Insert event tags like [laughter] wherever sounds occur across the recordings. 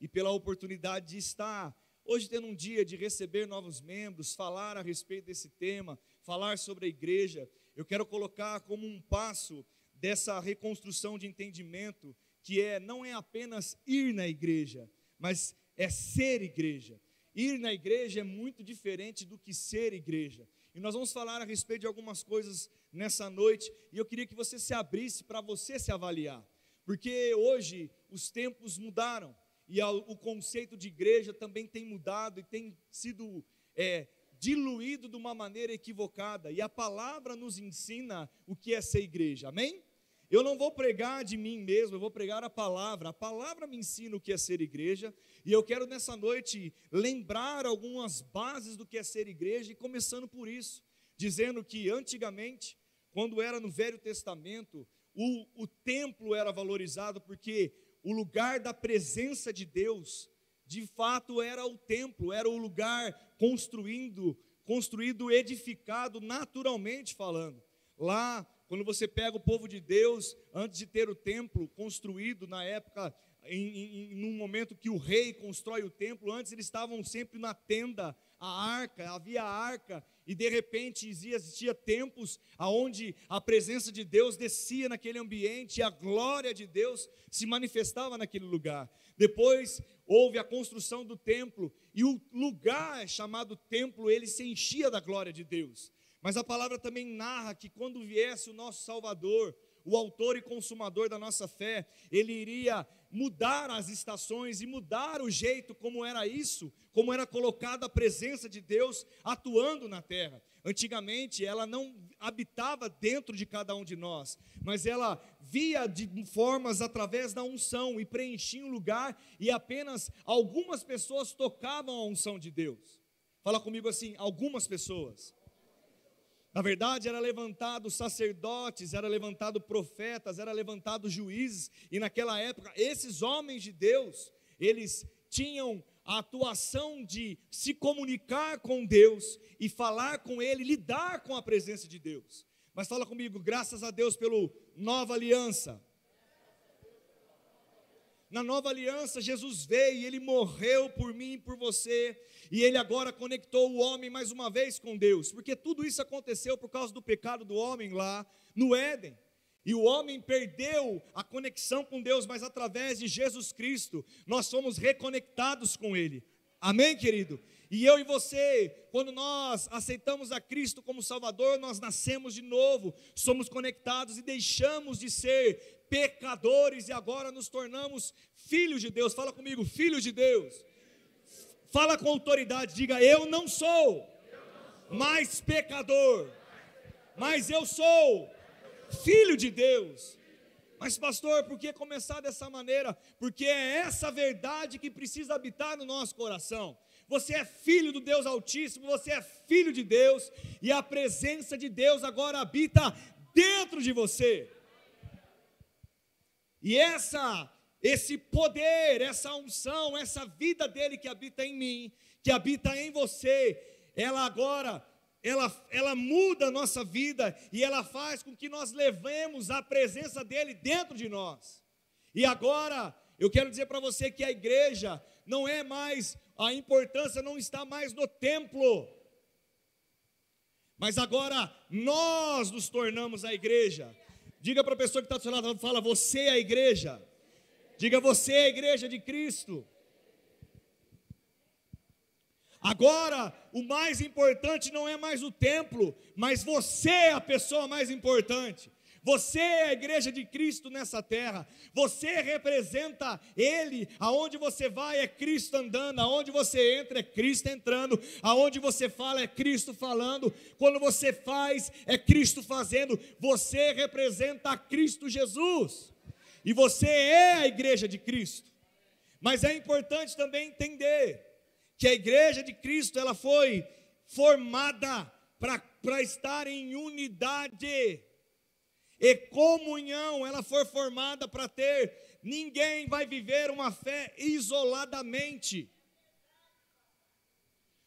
e pela oportunidade de estar hoje tendo um dia de receber novos membros, falar a respeito desse tema, falar sobre a igreja. Eu quero colocar como um passo dessa reconstrução de entendimento que é não é apenas ir na igreja, mas é ser igreja. Ir na igreja é muito diferente do que ser igreja. E nós vamos falar a respeito de algumas coisas nessa noite, e eu queria que você se abrisse para você se avaliar. Porque hoje os tempos mudaram e o conceito de igreja também tem mudado e tem sido é, diluído de uma maneira equivocada. E a palavra nos ensina o que é ser igreja, amém? Eu não vou pregar de mim mesmo, eu vou pregar a palavra. A palavra me ensina o que é ser igreja, e eu quero nessa noite lembrar algumas bases do que é ser igreja, e começando por isso, dizendo que antigamente, quando era no Velho Testamento, o, o templo era valorizado porque o lugar da presença de Deus, de fato era o templo, era o lugar construindo, construído, edificado naturalmente falando. Lá, quando você pega o povo de Deus, antes de ter o templo construído na época em, em, momento que o rei constrói o templo, antes eles estavam sempre na tenda, a arca, havia a arca, e de repente existia tempos aonde a presença de Deus descia naquele ambiente e a glória de Deus se manifestava naquele lugar. Depois houve a construção do templo e o lugar chamado templo ele se enchia da glória de Deus. Mas a palavra também narra que quando viesse o nosso Salvador, o autor e consumador da nossa fé, ele iria mudar as estações e mudar o jeito como era isso, como era colocada a presença de Deus atuando na terra. Antigamente, ela não habitava dentro de cada um de nós, mas ela via de formas através da unção e preenchia um lugar, e apenas algumas pessoas tocavam a unção de Deus. Fala comigo assim: algumas pessoas. Na verdade, era levantado sacerdotes, era levantado profetas, era levantado juízes, e naquela época, esses homens de Deus, eles tinham a atuação de se comunicar com Deus e falar com Ele, lidar com a presença de Deus. Mas fala comigo, graças a Deus pelo nova aliança. Na nova aliança, Jesus veio e ele morreu por mim e por você, e ele agora conectou o homem mais uma vez com Deus, porque tudo isso aconteceu por causa do pecado do homem lá no Éden. E o homem perdeu a conexão com Deus, mas através de Jesus Cristo, nós somos reconectados com Ele. Amém, querido? E eu e você, quando nós aceitamos a Cristo como Salvador, nós nascemos de novo, somos conectados e deixamos de ser pecadores e agora nos tornamos filhos de Deus. Fala comigo, filhos de Deus. Fala com autoridade, diga: Eu não sou mais pecador, mas eu sou filho de Deus. Mas, pastor, por que começar dessa maneira? Porque é essa verdade que precisa habitar no nosso coração. Você é filho do Deus Altíssimo, você é filho de Deus, e a presença de Deus agora habita dentro de você. E essa esse poder, essa unção, essa vida dele que habita em mim, que habita em você, ela agora ela, ela muda a nossa vida e ela faz com que nós levemos a presença dele dentro de nós. E agora, eu quero dizer para você que a igreja não é mais, a importância não está mais no templo, mas agora nós nos tornamos a igreja. Diga para a pessoa que está do seu lado, fala, você é a igreja. Diga, você é a igreja de Cristo. Agora, o mais importante não é mais o templo, mas você é a pessoa mais importante. Você é a igreja de Cristo nessa terra. Você representa Ele. Aonde você vai é Cristo andando. Aonde você entra é Cristo entrando. Aonde você fala é Cristo falando. Quando você faz é Cristo fazendo. Você representa Cristo Jesus. E você é a igreja de Cristo. Mas é importante também entender que a igreja de Cristo ela foi formada para estar em unidade e comunhão, ela for formada para ter, ninguém vai viver uma fé isoladamente.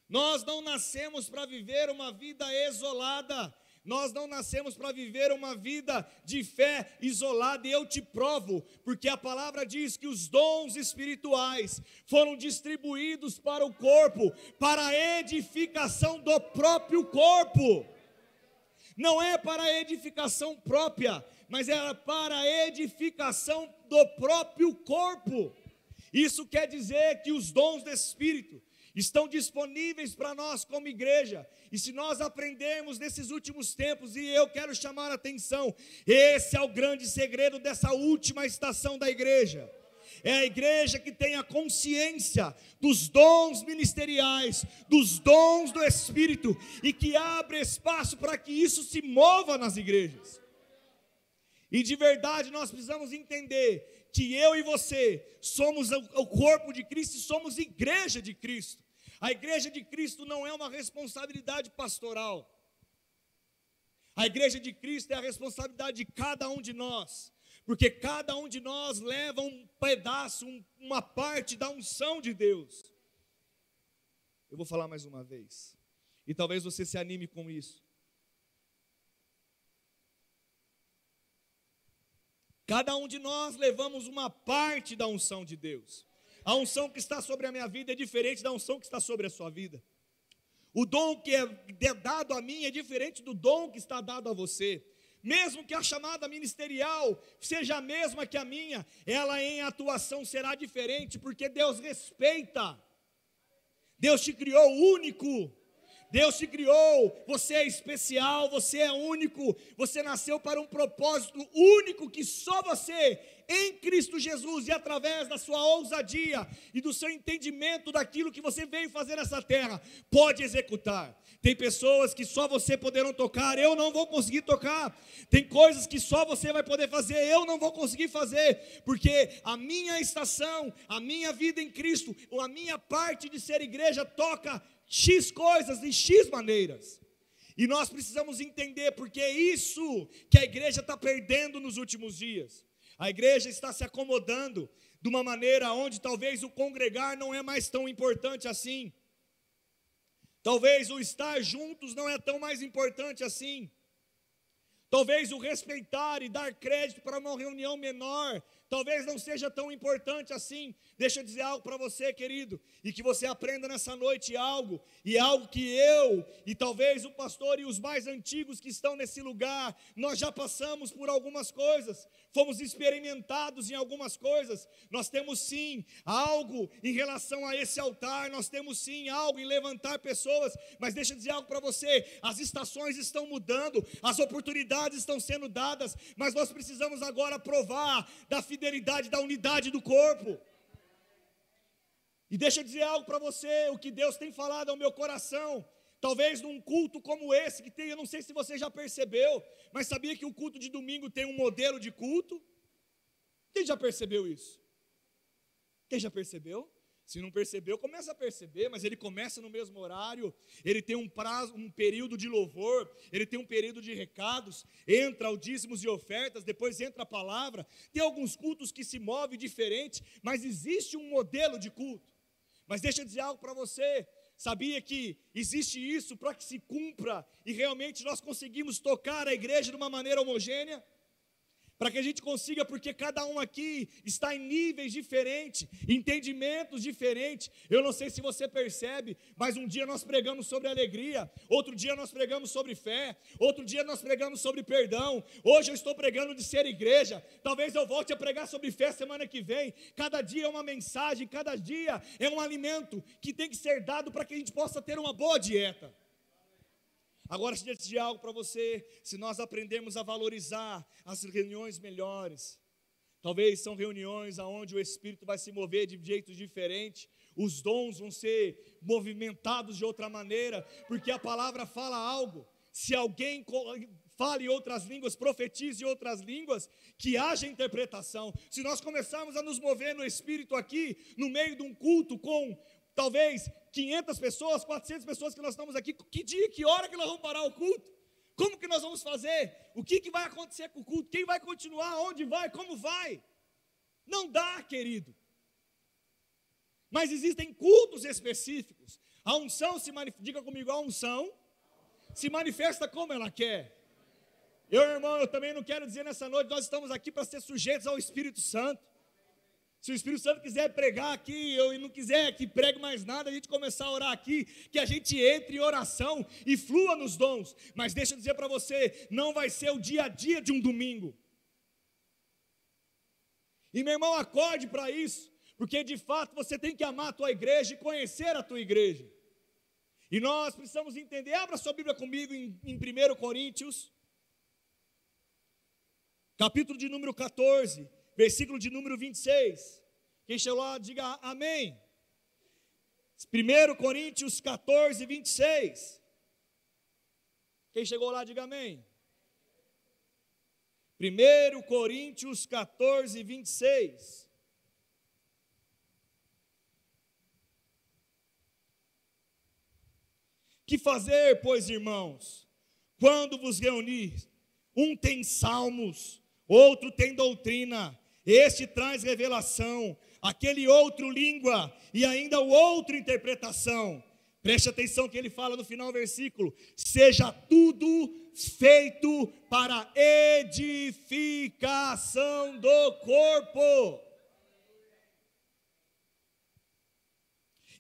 Nós não nascemos para viver uma vida isolada. Nós não nascemos para viver uma vida de fé isolada, e eu te provo, porque a palavra diz que os dons espirituais foram distribuídos para o corpo, para a edificação do próprio corpo. Não é para edificação própria, mas é para edificação do próprio corpo. Isso quer dizer que os dons do Espírito estão disponíveis para nós como igreja. E se nós aprendermos nesses últimos tempos, e eu quero chamar a atenção, esse é o grande segredo dessa última estação da igreja. É a igreja que tem a consciência dos dons ministeriais, dos dons do Espírito e que abre espaço para que isso se mova nas igrejas. E de verdade nós precisamos entender que eu e você somos o corpo de Cristo e somos igreja de Cristo. A igreja de Cristo não é uma responsabilidade pastoral. A igreja de Cristo é a responsabilidade de cada um de nós, porque cada um de nós leva um pedaço, um, uma parte da unção de Deus. Eu vou falar mais uma vez, e talvez você se anime com isso. Cada um de nós levamos uma parte da unção de Deus. A unção que está sobre a minha vida é diferente da unção que está sobre a sua vida. O dom que é dado a mim é diferente do dom que está dado a você. Mesmo que a chamada ministerial seja a mesma que a minha, ela em atuação será diferente, porque Deus respeita. Deus te criou único. Deus te criou, você é especial, você é único, você nasceu para um propósito único que só você em Cristo Jesus e através da sua ousadia e do seu entendimento daquilo que você veio fazer nessa terra, pode executar. Tem pessoas que só você poderão tocar, eu não vou conseguir tocar. Tem coisas que só você vai poder fazer, eu não vou conseguir fazer, porque a minha estação, a minha vida em Cristo, ou a minha parte de ser igreja toca X coisas de X maneiras. E nós precisamos entender, porque é isso que a igreja está perdendo nos últimos dias. A igreja está se acomodando de uma maneira onde talvez o congregar não é mais tão importante assim. Talvez o estar juntos não é tão mais importante assim. Talvez o respeitar e dar crédito para uma reunião menor talvez não seja tão importante assim. Deixa eu dizer algo para você, querido, e que você aprenda nessa noite algo, e algo que eu, e talvez o pastor e os mais antigos que estão nesse lugar, nós já passamos por algumas coisas, fomos experimentados em algumas coisas. Nós temos sim algo em relação a esse altar, nós temos sim algo em levantar pessoas, mas deixa eu dizer algo para você: as estações estão mudando, as oportunidades estão sendo dadas, mas nós precisamos agora provar da fidelidade da unidade do corpo. E deixa eu dizer algo para você, o que Deus tem falado ao meu coração. Talvez num culto como esse, que tem, eu não sei se você já percebeu, mas sabia que o culto de domingo tem um modelo de culto? Quem já percebeu isso? Quem já percebeu? Se não percebeu, começa a perceber, mas ele começa no mesmo horário, ele tem um prazo, um período de louvor, ele tem um período de recados, entra o dízimos e ofertas, depois entra a palavra. Tem alguns cultos que se movem diferente, mas existe um modelo de culto. Mas deixa eu dizer algo para você. Sabia que existe isso para que se cumpra e realmente nós conseguimos tocar a igreja de uma maneira homogênea? Para que a gente consiga, porque cada um aqui está em níveis diferentes, entendimentos diferentes. Eu não sei se você percebe, mas um dia nós pregamos sobre alegria, outro dia nós pregamos sobre fé, outro dia nós pregamos sobre perdão. Hoje eu estou pregando de ser igreja. Talvez eu volte a pregar sobre fé semana que vem. Cada dia é uma mensagem, cada dia é um alimento que tem que ser dado para que a gente possa ter uma boa dieta. Agora, deixa eu dizer algo para você: se nós aprendermos a valorizar as reuniões melhores, talvez são reuniões onde o Espírito vai se mover de jeitos diferentes, os dons vão ser movimentados de outra maneira, porque a palavra fala algo. Se alguém fale outras línguas, profetize outras línguas, que haja interpretação. Se nós começarmos a nos mover no Espírito aqui, no meio de um culto com talvez 500 pessoas, 400 pessoas que nós estamos aqui, que dia, que hora que nós vamos parar o culto? Como que nós vamos fazer? O que, que vai acontecer com o culto? Quem vai continuar? Onde vai? Como vai? Não dá, querido. Mas existem cultos específicos. A unção se manifesta, diga comigo, a unção se manifesta como ela quer. Eu, irmão, eu também não quero dizer nessa noite, nós estamos aqui para ser sujeitos ao Espírito Santo. Se o Espírito Santo quiser pregar aqui, e não quiser que pregue mais nada, a gente começar a orar aqui, que a gente entre em oração e flua nos dons. Mas deixa eu dizer para você, não vai ser o dia a dia de um domingo. E meu irmão, acorde para isso, porque de fato você tem que amar a tua igreja e conhecer a tua igreja. E nós precisamos entender, abra sua Bíblia comigo em, em 1 Coríntios, capítulo de número 14, versículo de número 26. Quem chegou lá, diga amém. 1 Coríntios 14, 26. Quem chegou lá, diga amém. 1 Coríntios 14, 26. Que fazer, pois, irmãos, quando vos reunir? Um tem salmos, outro tem doutrina, este traz revelação, aquele outro língua e ainda o outro interpretação. Preste atenção que ele fala no final do versículo: seja tudo feito para edificação do corpo.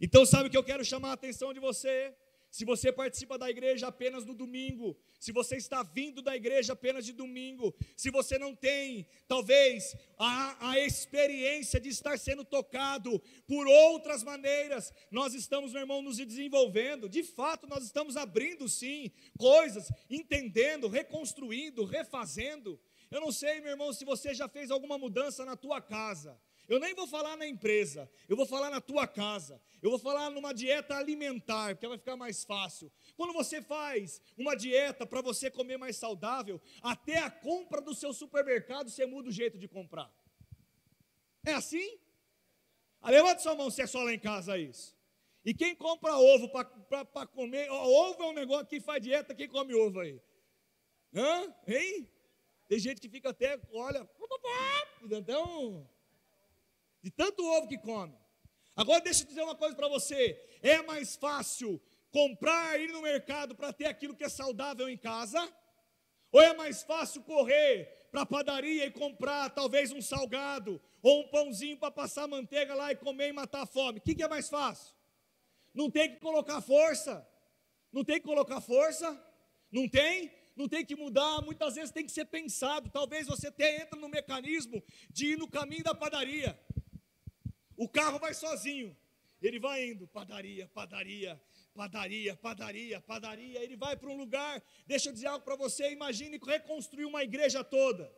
Então, sabe o que eu quero chamar a atenção de você? Se você participa da igreja apenas no domingo, se você está vindo da igreja apenas de domingo, se você não tem, talvez, a, a experiência de estar sendo tocado por outras maneiras, nós estamos, meu irmão, nos desenvolvendo, de fato, nós estamos abrindo sim coisas, entendendo, reconstruindo, refazendo. Eu não sei, meu irmão, se você já fez alguma mudança na tua casa. Eu nem vou falar na empresa, eu vou falar na tua casa. Eu vou falar numa dieta alimentar, porque vai ficar mais fácil. Quando você faz uma dieta para você comer mais saudável, até a compra do seu supermercado você muda o jeito de comprar. É assim? Ah, levanta sua mão se é só lá em casa isso. E quem compra ovo para comer, ó, ovo é um negócio que faz dieta, quem come ovo aí? Hã? Hein? Tem gente que fica até, olha, até um de tanto ovo que come. Agora deixa eu dizer uma coisa para você: é mais fácil comprar, ir no mercado para ter aquilo que é saudável em casa? Ou é mais fácil correr para a padaria e comprar talvez um salgado ou um pãozinho para passar manteiga lá e comer e matar a fome? O que, que é mais fácil? Não tem que colocar força? Não tem que colocar força? Não tem? Não tem que mudar, muitas vezes tem que ser pensado. Talvez você até entre no mecanismo de ir no caminho da padaria. O carro vai sozinho. Ele vai indo, padaria, padaria, padaria, padaria, padaria. Ele vai para um lugar. Deixa eu dizer algo para você. Imagine reconstruir uma igreja toda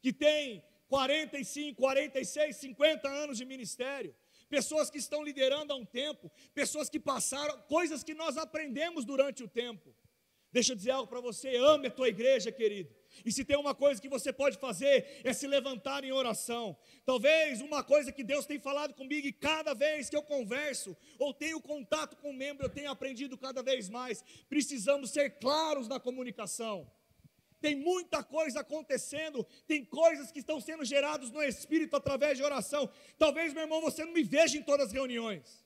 que tem 45, 46, 50 anos de ministério. Pessoas que estão liderando há um tempo, pessoas que passaram coisas que nós aprendemos durante o tempo. Deixa eu dizer algo para você, ame a tua igreja, querido. E se tem uma coisa que você pode fazer, é se levantar em oração. Talvez uma coisa que Deus tem falado comigo, e cada vez que eu converso, ou tenho contato com um membro, eu tenho aprendido cada vez mais. Precisamos ser claros na comunicação. Tem muita coisa acontecendo, tem coisas que estão sendo geradas no Espírito através de oração. Talvez, meu irmão, você não me veja em todas as reuniões.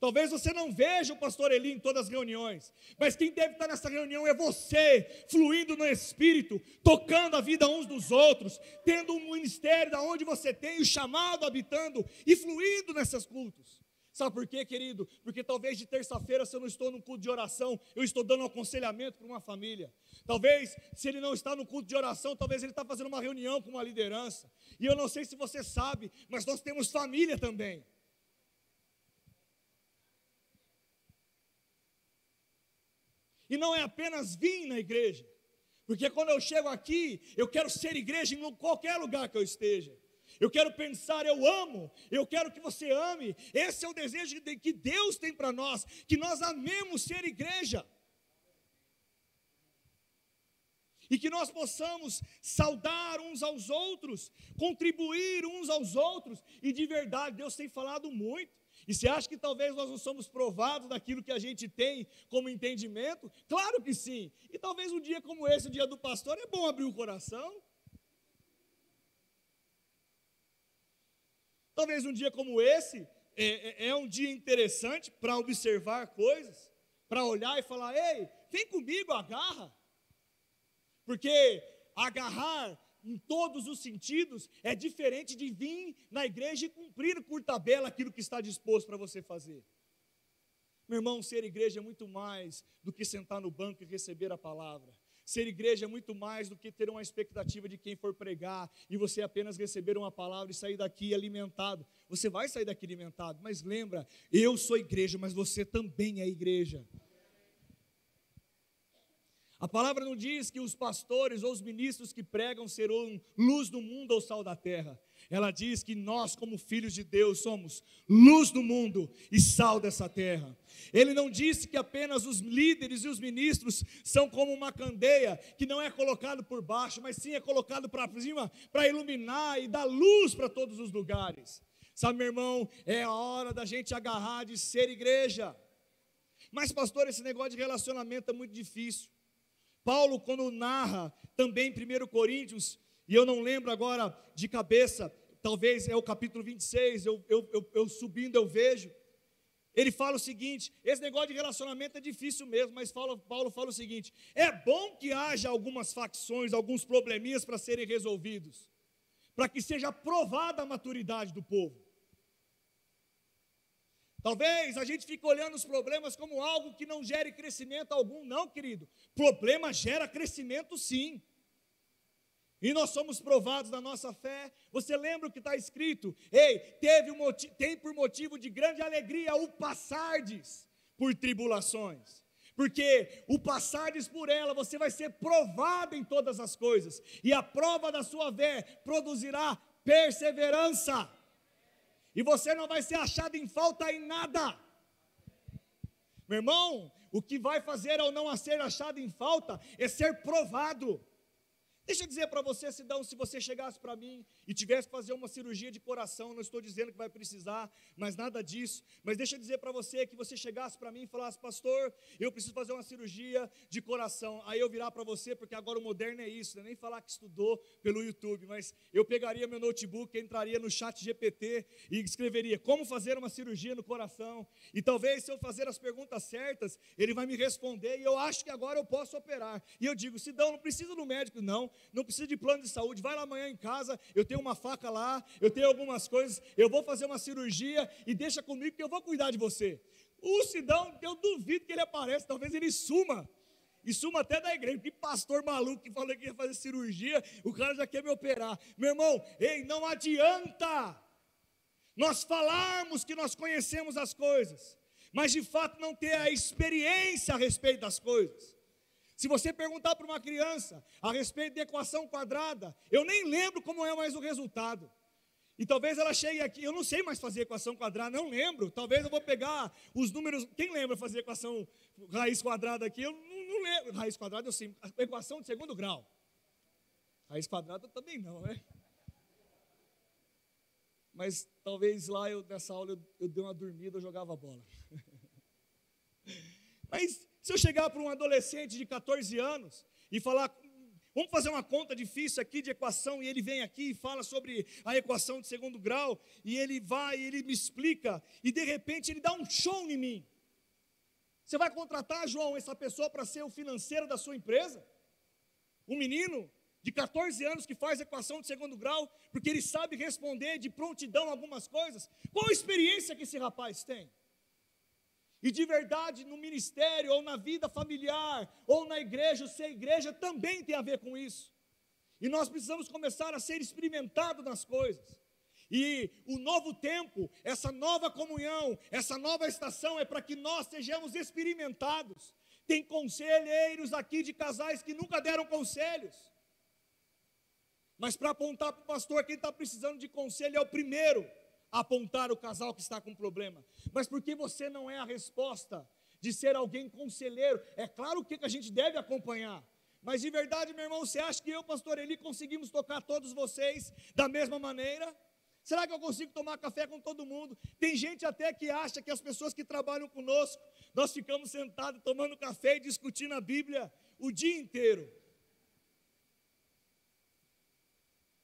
Talvez você não veja o pastor Eli em todas as reuniões, mas quem deve estar nessa reunião é você, fluindo no Espírito, tocando a vida uns dos outros, tendo um ministério da onde você tem o chamado habitando e fluindo nesses cultos. Sabe por quê, querido? Porque talvez de terça-feira, se eu não estou no culto de oração, eu estou dando um aconselhamento para uma família. Talvez, se ele não está no culto de oração, talvez ele está fazendo uma reunião com uma liderança. E eu não sei se você sabe, mas nós temos família também. E não é apenas vir na igreja. Porque quando eu chego aqui, eu quero ser igreja em qualquer lugar que eu esteja. Eu quero pensar, eu amo, eu quero que você ame. Esse é o desejo que Deus tem para nós, que nós amemos ser igreja. E que nós possamos saudar uns aos outros, contribuir uns aos outros, e de verdade, Deus tem falado muito. E você acha que talvez nós não somos provados daquilo que a gente tem como entendimento? Claro que sim. E talvez um dia como esse, o dia do pastor, é bom abrir o coração. Talvez um dia como esse é, é, é um dia interessante para observar coisas. para olhar e falar: ei, vem comigo, agarra. Porque agarrar em todos os sentidos é diferente de vir na igreja e cumprir por tabela aquilo que está disposto para você fazer. Meu irmão, ser igreja é muito mais do que sentar no banco e receber a palavra. Ser igreja é muito mais do que ter uma expectativa de quem for pregar e você apenas receber uma palavra e sair daqui alimentado. Você vai sair daqui alimentado, mas lembra, eu sou igreja, mas você também é igreja. A palavra não diz que os pastores ou os ministros que pregam serão luz do mundo ou sal da terra. Ela diz que nós, como filhos de Deus, somos luz do mundo e sal dessa terra. Ele não disse que apenas os líderes e os ministros são como uma candeia que não é colocado por baixo, mas sim é colocado para cima para iluminar e dar luz para todos os lugares. Sabe, meu irmão, é a hora da gente agarrar de ser igreja. Mas, pastor, esse negócio de relacionamento é muito difícil. Paulo, quando narra também em 1 Coríntios, e eu não lembro agora de cabeça, talvez é o capítulo 26, eu, eu, eu, eu subindo eu vejo. Ele fala o seguinte: esse negócio de relacionamento é difícil mesmo, mas Paulo, Paulo fala o seguinte: é bom que haja algumas facções, alguns probleminhas para serem resolvidos, para que seja provada a maturidade do povo. Talvez a gente fique olhando os problemas como algo que não gere crescimento algum, não, querido. Problema gera crescimento sim. E nós somos provados na nossa fé. Você lembra o que está escrito? Ei, teve um tem por motivo de grande alegria o passardes por tribulações. Porque o passardes por ela, você vai ser provado em todas as coisas. E a prova da sua fé produzirá perseverança. E você não vai ser achado em falta em nada. Meu irmão, o que vai fazer ao não ser achado em falta é ser provado. Deixa eu dizer para você, Sidão, se você chegasse para mim e tivesse que fazer uma cirurgia de coração, não estou dizendo que vai precisar, mas nada disso. Mas deixa eu dizer para você que você chegasse para mim e falasse, pastor, eu preciso fazer uma cirurgia de coração. Aí eu virar para você, porque agora o moderno é isso, né? nem falar que estudou pelo YouTube, mas eu pegaria meu notebook, entraria no chat GPT e escreveria como fazer uma cirurgia no coração. E talvez se eu fazer as perguntas certas, ele vai me responder e eu acho que agora eu posso operar. E eu digo, Sidão, não precisa do médico, não não precisa de plano de saúde, vai lá amanhã em casa, eu tenho uma faca lá, eu tenho algumas coisas, eu vou fazer uma cirurgia e deixa comigo que eu vou cuidar de você. O Sidão, eu duvido que ele apareça, talvez ele suma. E suma até da igreja, que pastor maluco que falou que ia fazer cirurgia, o cara já quer me operar. Meu irmão, ei, não adianta nós falarmos que nós conhecemos as coisas, mas de fato não ter a experiência a respeito das coisas. Se você perguntar para uma criança a respeito de equação quadrada, eu nem lembro como é mais o resultado. E talvez ela chegue aqui, eu não sei mais fazer equação quadrada, não lembro. Talvez eu vou pegar os números. Quem lembra fazer equação raiz quadrada aqui? Eu não, não lembro. Raiz quadrada eu sei. Equação de segundo grau. Raiz quadrada também não, né? Mas talvez lá eu, nessa aula eu, eu dei uma dormida, eu jogava bola. [laughs] Mas se eu chegar para um adolescente de 14 anos e falar, vamos fazer uma conta difícil aqui de equação, e ele vem aqui e fala sobre a equação de segundo grau, e ele vai, e ele me explica, e de repente ele dá um show em mim. Você vai contratar, João, essa pessoa para ser o financeiro da sua empresa? Um menino de 14 anos que faz equação de segundo grau, porque ele sabe responder de prontidão algumas coisas. Qual a experiência que esse rapaz tem? E de verdade, no ministério, ou na vida familiar, ou na igreja, ser igreja também tem a ver com isso. E nós precisamos começar a ser experimentados nas coisas. E o novo tempo, essa nova comunhão, essa nova estação é para que nós sejamos experimentados. Tem conselheiros aqui de casais que nunca deram conselhos. Mas para apontar para o pastor, quem está precisando de conselho é o primeiro apontar o casal que está com problema, mas porque você não é a resposta de ser alguém conselheiro. É claro que a gente deve acompanhar, mas de verdade, meu irmão, você acha que eu, pastor Eli, conseguimos tocar todos vocês da mesma maneira? Será que eu consigo tomar café com todo mundo? Tem gente até que acha que as pessoas que trabalham conosco, nós ficamos sentados tomando café e discutindo a Bíblia o dia inteiro.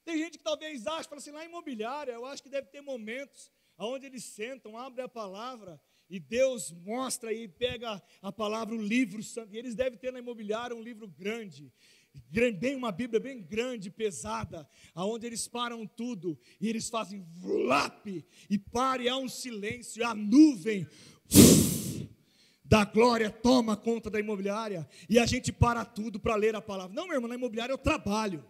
Tem gente que talvez ache, fala assim, lá imobiliária, eu acho que deve ter momentos aonde eles sentam, abrem a palavra e Deus mostra e pega a palavra, o livro santo. E eles devem ter na imobiliária um livro grande, bem uma Bíblia bem grande, pesada, aonde eles param tudo e eles fazem vlap e pare, há um silêncio, a nuvem [laughs] da glória toma conta da imobiliária e a gente para tudo para ler a palavra. Não, meu irmão, na imobiliária eu trabalho.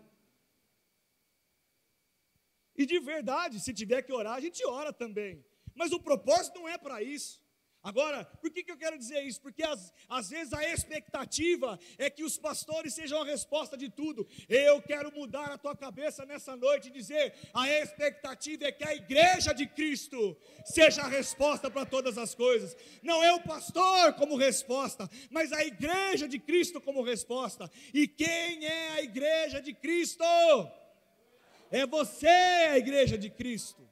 E de verdade, se tiver que orar, a gente ora também. Mas o propósito não é para isso. Agora, por que, que eu quero dizer isso? Porque às, às vezes a expectativa é que os pastores sejam a resposta de tudo. Eu quero mudar a tua cabeça nessa noite e dizer: a expectativa é que a igreja de Cristo seja a resposta para todas as coisas. Não é o pastor como resposta, mas a igreja de Cristo como resposta. E quem é a igreja de Cristo? É você, a igreja de Cristo.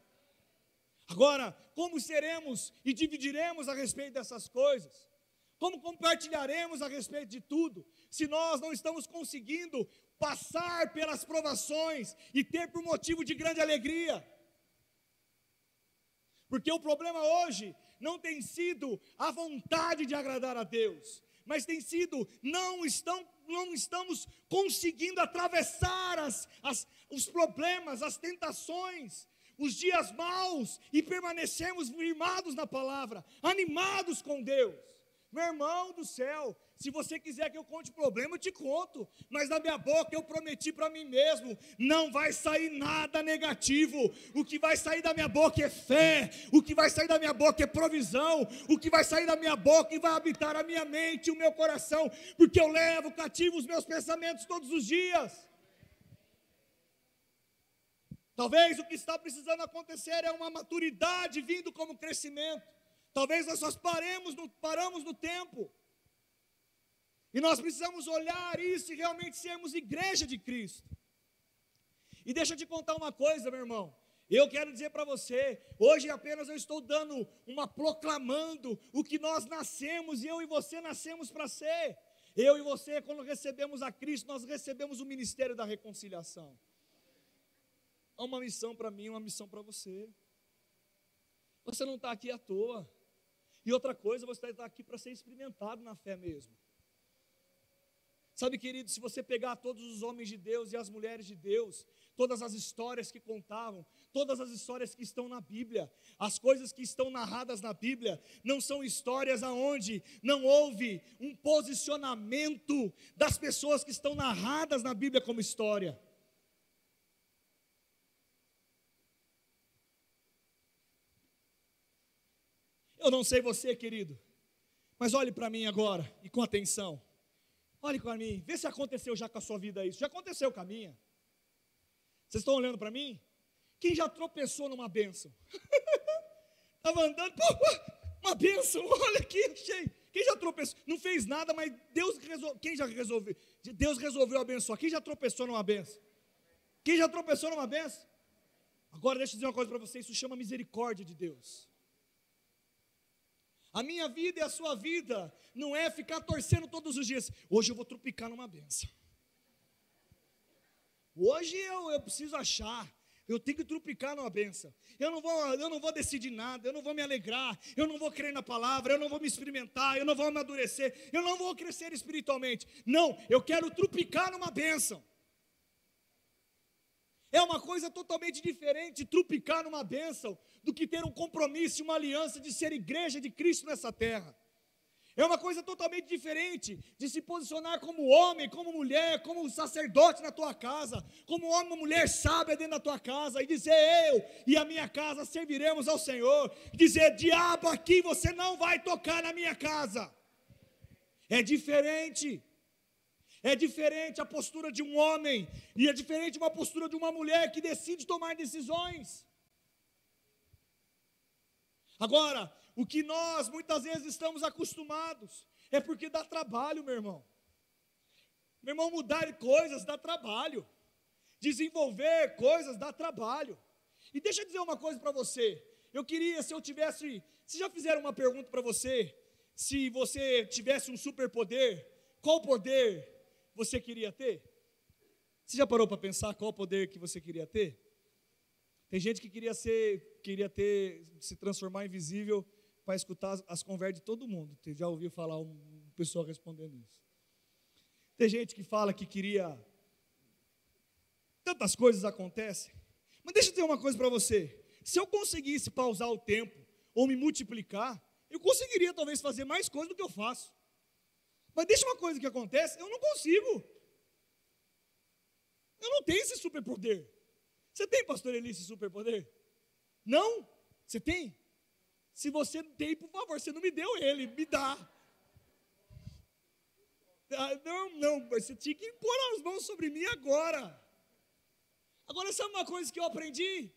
Agora, como seremos e dividiremos a respeito dessas coisas? Como compartilharemos a respeito de tudo, se nós não estamos conseguindo passar pelas provações e ter por motivo de grande alegria? Porque o problema hoje não tem sido a vontade de agradar a Deus, mas tem sido não estão não estamos conseguindo atravessar as, as, os problemas, as tentações, os dias maus e permanecemos firmados na palavra, animados com Deus. Meu irmão do céu, se você quiser que eu conte problema, eu te conto, mas da minha boca eu prometi para mim mesmo: não vai sair nada negativo. O que vai sair da minha boca é fé, o que vai sair da minha boca é provisão, o que vai sair da minha boca e vai habitar a minha mente, o meu coração, porque eu levo cativo os meus pensamentos todos os dias. Talvez o que está precisando acontecer é uma maturidade vindo como crescimento. Talvez nós só paremos no, paramos no tempo. E nós precisamos olhar isso e realmente sermos igreja de Cristo. E deixa eu te contar uma coisa, meu irmão. Eu quero dizer para você, hoje apenas eu estou dando uma proclamando o que nós nascemos, e eu e você nascemos para ser. Eu e você, quando recebemos a Cristo, nós recebemos o ministério da reconciliação uma missão para mim, uma missão para você. Você não está aqui à toa. E outra coisa, você está aqui para ser experimentado na fé mesmo. Sabe, querido, se você pegar todos os homens de Deus e as mulheres de Deus, todas as histórias que contavam, todas as histórias que estão na Bíblia, as coisas que estão narradas na Bíblia, não são histórias aonde não houve um posicionamento das pessoas que estão narradas na Bíblia como história. Eu não sei você, querido, mas olhe para mim agora e com atenção. Olhe para mim, vê se aconteceu já com a sua vida isso. Já aconteceu com a minha. Vocês estão olhando para mim? Quem já tropeçou numa bênção? [laughs] Estava andando, pô, uma bênção, [laughs] olha aqui, achei. Quem já tropeçou? Não fez nada, mas Deus resolveu. Quem já resolveu? Deus resolveu abençoar. Quem já tropeçou numa bênção? Quem já tropeçou numa bênção? Agora deixa eu dizer uma coisa para você, isso chama misericórdia de Deus. A minha vida e a sua vida não é ficar torcendo todos os dias. Hoje eu vou trupicar numa benção. Hoje eu, eu preciso achar. Eu tenho que trupicar numa benção. Eu não vou, eu não vou decidir nada, eu não vou me alegrar, eu não vou crer na palavra, eu não vou me experimentar, eu não vou amadurecer, eu não vou crescer espiritualmente. Não, eu quero trupicar numa benção. É uma coisa totalmente diferente trupicar numa bênção do que ter um compromisso e uma aliança de ser igreja de Cristo nessa terra. É uma coisa totalmente diferente de se posicionar como homem, como mulher, como sacerdote na tua casa, como homem ou mulher sábia dentro da tua casa e dizer eu e a minha casa serviremos ao Senhor. Dizer diabo aqui você não vai tocar na minha casa. É diferente. É diferente a postura de um homem e é diferente uma postura de uma mulher que decide tomar decisões. Agora, o que nós muitas vezes estamos acostumados é porque dá trabalho, meu irmão. Meu irmão, mudar coisas dá trabalho. Desenvolver coisas dá trabalho. E deixa eu dizer uma coisa para você. Eu queria, se eu tivesse. Se já fizeram uma pergunta para você, se você tivesse um superpoder, qual poder você queria ter? Você já parou para pensar qual poder que você queria ter? Tem gente que queria ser, queria ter, se transformar invisível para escutar as, as conversas de todo mundo. Você já ouviu falar um, um pessoal respondendo isso? Tem gente que fala que queria. Tantas coisas acontecem. Mas deixa eu dizer uma coisa para você. Se eu conseguisse pausar o tempo ou me multiplicar, eu conseguiria talvez fazer mais coisas do que eu faço. Mas deixa uma coisa que acontece, eu não consigo. Eu não tenho esse superpoder. Você tem, pastor Eli, esse superpoder? Não? Você tem? Se você tem, por favor, você não me deu ele, me dá. Ah, não, não, você tinha que pôr as mãos sobre mim agora. Agora, sabe uma coisa que eu aprendi?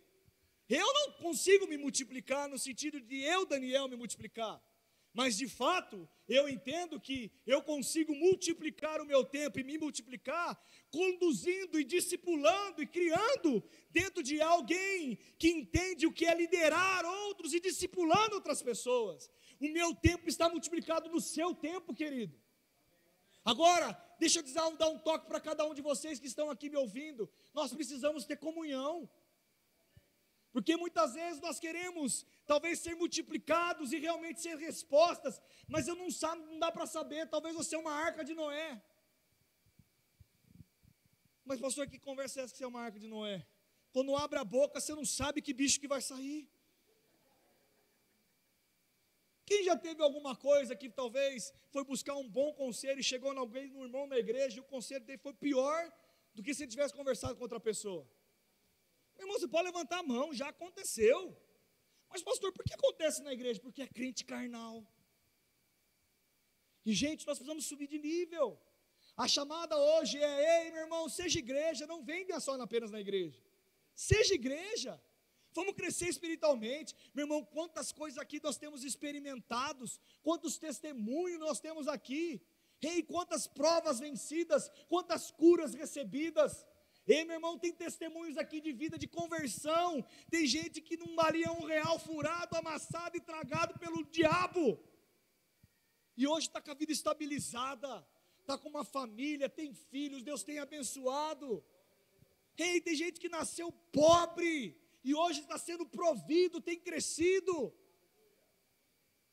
Eu não consigo me multiplicar no sentido de eu, Daniel, me multiplicar. Mas de fato, eu entendo que eu consigo multiplicar o meu tempo e me multiplicar conduzindo e discipulando e criando dentro de alguém que entende o que é liderar outros e discipulando outras pessoas. O meu tempo está multiplicado no seu tempo, querido. Agora, deixa eu dar um toque para cada um de vocês que estão aqui me ouvindo. Nós precisamos ter comunhão. Porque muitas vezes nós queremos talvez ser multiplicados e realmente ser respostas, mas eu não sabe, não dá para saber, talvez você é uma arca de Noé. Mas pastor, que conversa é essa que você é uma arca de Noé? Quando abre a boca, você não sabe que bicho que vai sair. Quem já teve alguma coisa que talvez foi buscar um bom conselho e chegou em alguém, no irmão na igreja, e o conselho dele foi pior do que se ele tivesse conversado com outra pessoa? Meu irmão, você pode levantar a mão, já aconteceu. Mas, pastor, por que acontece na igreja? Porque é crente carnal. E, gente, nós precisamos subir de nível. A chamada hoje é: ei, meu irmão, seja igreja, não venha só apenas na igreja. Seja igreja. Vamos crescer espiritualmente. Meu irmão, quantas coisas aqui nós temos experimentados, quantos testemunhos nós temos aqui. Ei, quantas provas vencidas, quantas curas recebidas. Ei, meu irmão, tem testemunhos aqui de vida de conversão. Tem gente que não valia um real furado, amassado e tragado pelo diabo. E hoje está com a vida estabilizada, está com uma família, tem filhos, Deus tem abençoado. Ei, tem gente que nasceu pobre e hoje está sendo provido, tem crescido.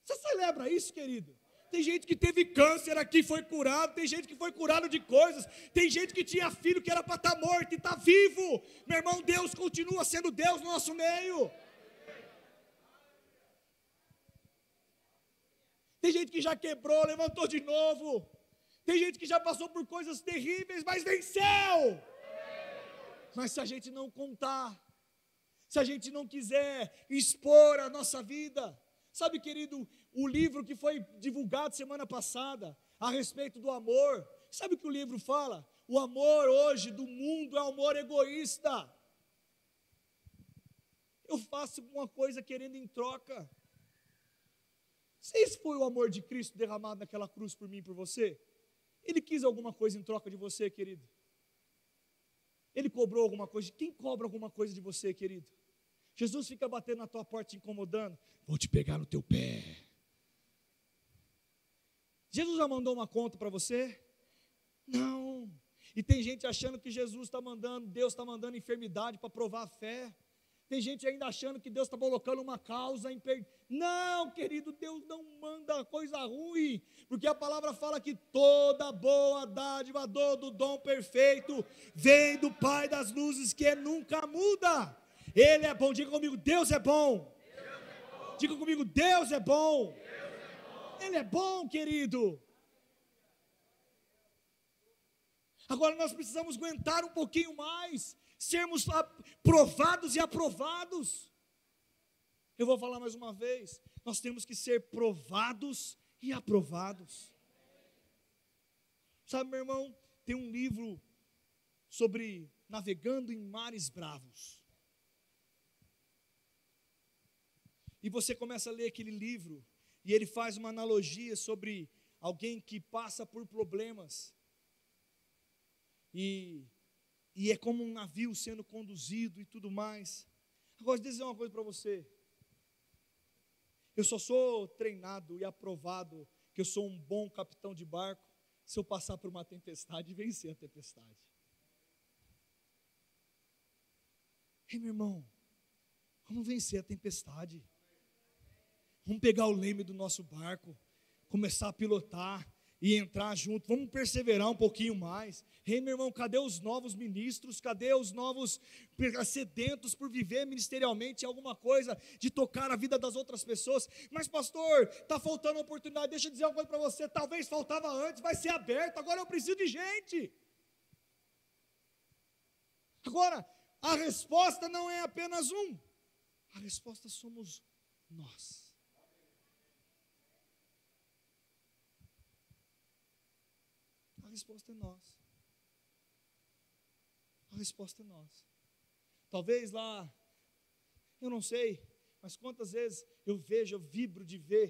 Você celebra isso, querido? Tem gente que teve câncer aqui, foi curado. Tem gente que foi curado de coisas. Tem gente que tinha filho que era para estar tá morto e está vivo. Meu irmão, Deus continua sendo Deus no nosso meio. Tem gente que já quebrou, levantou de novo. Tem gente que já passou por coisas terríveis, mas venceu. Mas se a gente não contar, se a gente não quiser expor a nossa vida, sabe, querido, o livro que foi divulgado semana passada a respeito do amor. Sabe o que o livro fala? O amor hoje do mundo é amor egoísta. Eu faço uma coisa querendo em troca. Se esse foi o amor de Cristo derramado naquela cruz por mim e por você, ele quis alguma coisa em troca de você, querido? Ele cobrou alguma coisa? Quem cobra alguma coisa de você, querido? Jesus fica batendo na tua porta te incomodando. Vou te pegar no teu pé. Jesus já mandou uma conta para você? Não. E tem gente achando que Jesus está mandando, Deus está mandando enfermidade para provar a fé. Tem gente ainda achando que Deus está colocando uma causa em per... Não, querido, Deus não manda coisa ruim, porque a palavra fala que toda boa dádiva, todo dom perfeito, vem do Pai das luzes, que nunca muda. Ele é bom, diga comigo, Deus é bom. Deus é bom. Diga comigo, Deus é bom. Ele é bom, querido. Agora nós precisamos aguentar um pouquinho mais, sermos provados e aprovados. Eu vou falar mais uma vez: nós temos que ser provados e aprovados. Sabe, meu irmão, tem um livro sobre navegando em mares bravos. E você começa a ler aquele livro, e ele faz uma analogia sobre alguém que passa por problemas. E, e é como um navio sendo conduzido e tudo mais. Agora, deixa eu dizer uma coisa para você. Eu só sou treinado e aprovado que eu sou um bom capitão de barco se eu passar por uma tempestade e vencer a tempestade. Ei, meu irmão, Vamos vencer a tempestade. Vamos pegar o leme do nosso barco, começar a pilotar e entrar junto. Vamos perseverar um pouquinho mais. Ei, meu irmão, cadê os novos ministros? Cadê os novos sedentos por viver ministerialmente alguma coisa, de tocar a vida das outras pessoas? Mas, pastor, está faltando oportunidade. Deixa eu dizer uma coisa para você. Talvez faltava antes, vai ser aberto. Agora eu preciso de gente. Agora, a resposta não é apenas um, a resposta somos nós. Resposta é nós. A resposta é nós. Talvez lá, eu não sei, mas quantas vezes eu vejo, eu vibro de ver,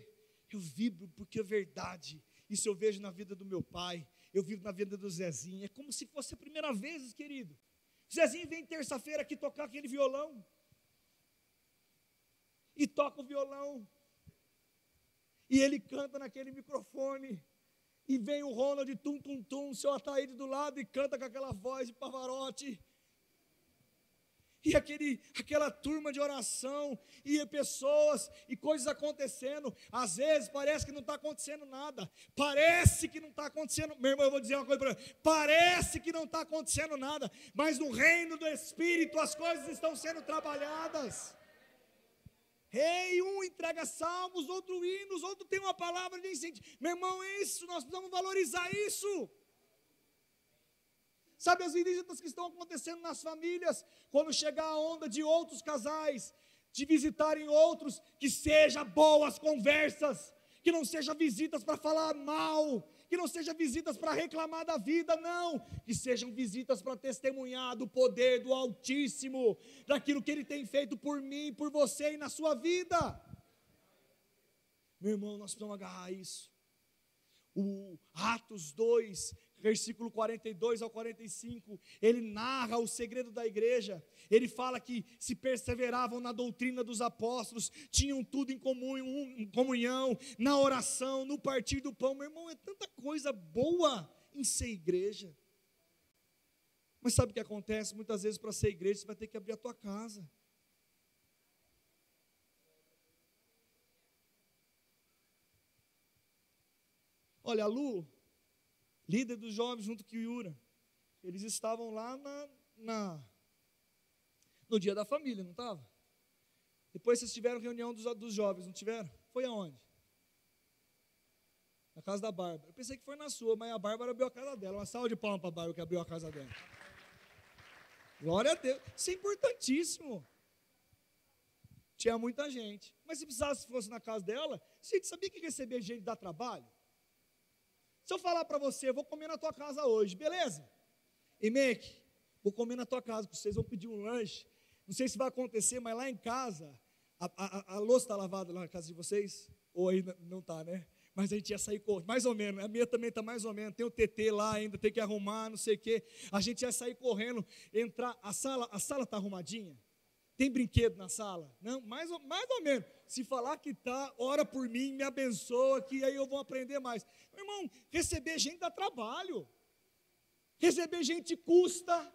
eu vibro porque é verdade. Isso eu vejo na vida do meu pai, eu vivo na vida do Zezinho. É como se fosse a primeira vez, querido. Zezinho vem terça-feira aqui tocar aquele violão. E toca o violão. E ele canta naquele microfone. E vem o Ronald tum tum tum, seu Ataíde do lado e canta com aquela voz de Pavarotti e aquele, aquela turma de oração, e pessoas, e coisas acontecendo. Às vezes parece que não está acontecendo nada, parece que não está acontecendo. Meu irmão, eu vou dizer uma coisa para você: parece que não está acontecendo nada, mas no reino do Espírito as coisas estão sendo trabalhadas. Rei, hey, um entrega salmos, outro hinos, outro tem uma palavra de incentivo. Meu irmão, é isso, nós precisamos valorizar isso. Sabe as visitas que estão acontecendo nas famílias, quando chegar a onda de outros casais, de visitarem outros, que seja boas conversas, que não seja visitas para falar mal, que não seja visitas para reclamar da vida, não, que sejam visitas para testemunhar do poder do Altíssimo, daquilo que Ele tem feito por mim, por você e na sua vida. Meu irmão, nós precisamos agarrar isso. O Atos 2 versículo 42 ao 45, ele narra o segredo da igreja. Ele fala que se perseveravam na doutrina dos apóstolos, tinham tudo em, comum, em comunhão, na oração, no partir do pão. Meu irmão, é tanta coisa boa em ser igreja. Mas sabe o que acontece? Muitas vezes para ser igreja você vai ter que abrir a tua casa. Olha, a Lu, líder dos jovens junto com o Yura. Eles estavam lá na, na no dia da família, não estava? Depois vocês tiveram reunião dos, dos jovens, não tiveram? Foi aonde? Na casa da Bárbara. Eu pensei que foi na sua, mas a Bárbara abriu a casa dela. Uma salva de palmas para a Bárbara que abriu a casa dela. Glória a Deus. Isso é importantíssimo. Tinha muita gente. Mas se precisasse fosse na casa dela, você sabia que receber gente dá trabalho? Se eu falar para você, eu vou comer na tua casa hoje, beleza? E Make, vou comer na tua casa, vocês vão pedir um lanche. Não sei se vai acontecer, mas lá em casa, a, a, a louça está lavada lá na casa de vocês? Ou ainda não está, né? Mas a gente ia sair correndo, mais ou menos, a minha também está mais ou menos, tem o TT lá ainda, tem que arrumar, não sei o quê. A gente ia sair correndo, entrar, a sala, a sala está arrumadinha? Tem brinquedo na sala? Não, mais ou, mais ou menos. Se falar que tá, ora por mim, me abençoa, que aí eu vou aprender mais. Meu irmão, receber gente dá trabalho. Receber gente custa.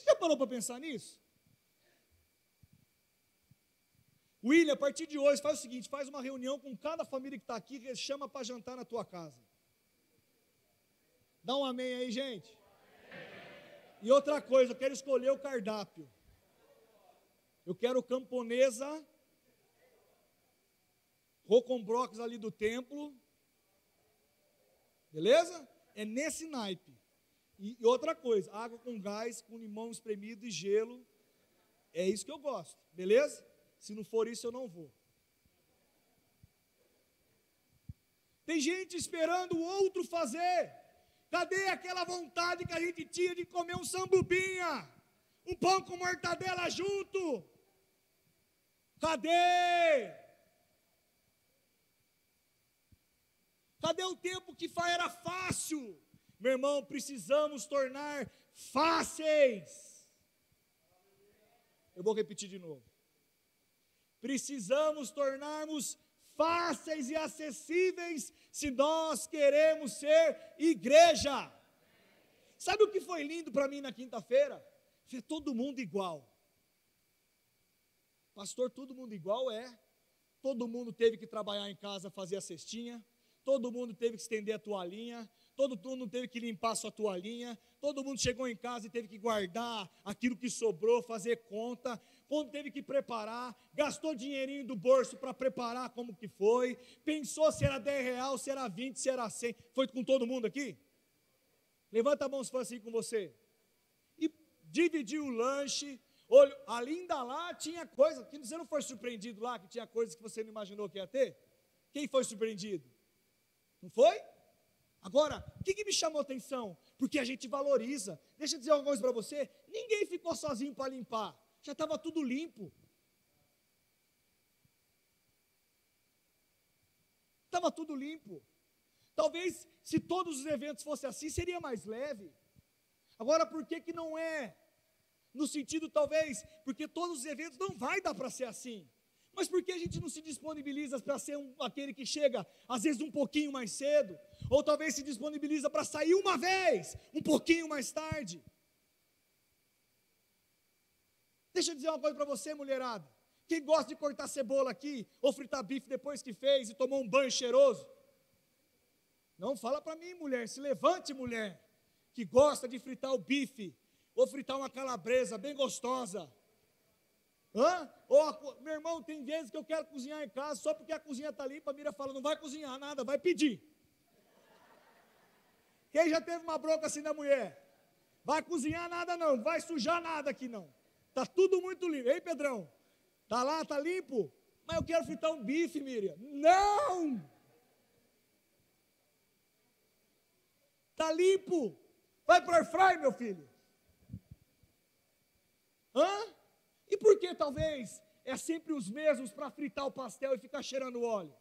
Você já parou para pensar nisso? William, a partir de hoje, faz o seguinte: faz uma reunião com cada família que está aqui, chama para jantar na tua casa. Dá um amém aí, gente. E outra coisa, eu quero escolher o cardápio. Eu quero camponesa, rocambroques ali do templo. Beleza? É nesse naipe. E, e outra coisa, água com gás, com limão espremido e gelo. É isso que eu gosto. Beleza? Se não for isso, eu não vou. Tem gente esperando o outro fazer. Cadê aquela vontade que a gente tinha de comer um sambubinha? Um pão com mortadela junto? Cadê? Cadê o tempo que era fácil? Meu irmão, precisamos tornar fáceis. Eu vou repetir de novo. Precisamos tornarmos fáceis e acessíveis se nós queremos ser igreja. Sabe o que foi lindo para mim na quinta-feira? Ver todo mundo igual. Pastor, todo mundo igual é. Todo mundo teve que trabalhar em casa, fazer a cestinha. Todo mundo teve que estender a toalhinha. Todo mundo teve que limpar sua toalhinha. Todo mundo chegou em casa e teve que guardar aquilo que sobrou, fazer conta. Quando teve que preparar, gastou dinheirinho do bolso para preparar como que foi. Pensou se era 10 real, se era 20, se era 100. Foi com todo mundo aqui? Levanta a mão se for assim com você. E dividiu o lanche, ali ainda lá tinha coisa, que você não foi surpreendido lá, que tinha coisas que você não imaginou que ia ter? Quem foi surpreendido? Não foi? Agora, o que, que me chamou atenção? Porque a gente valoriza. Deixa eu dizer uma coisa para você: ninguém ficou sozinho para limpar, já estava tudo limpo. Estava tudo limpo. Talvez se todos os eventos fossem assim, seria mais leve. Agora, por que, que não é? No sentido, talvez, porque todos os eventos não vai dar para ser assim. Mas por que a gente não se disponibiliza para ser um, aquele que chega, às vezes, um pouquinho mais cedo? Ou talvez se disponibiliza para sair uma vez, um pouquinho mais tarde? Deixa eu dizer uma coisa para você, mulherada. Quem gosta de cortar cebola aqui, ou fritar bife depois que fez e tomou um banho cheiroso? Não fala para mim, mulher, se levante, mulher, que gosta de fritar o bife Vou fritar uma calabresa bem gostosa. Hã? A, meu irmão, tem vezes que eu quero cozinhar em casa, só porque a cozinha está limpa, a Mira fala, não vai cozinhar nada, vai pedir. Quem já teve uma bronca assim da mulher? Vai cozinhar nada não, vai sujar nada aqui não. Tá tudo muito limpo. Ei, Pedrão, tá lá, tá limpo? Mas eu quero fritar um bife, Miriam. Não! Tá limpo. Vai para o airfry, meu filho. Hã? E por que talvez é sempre os mesmos para fritar o pastel e ficar cheirando óleo?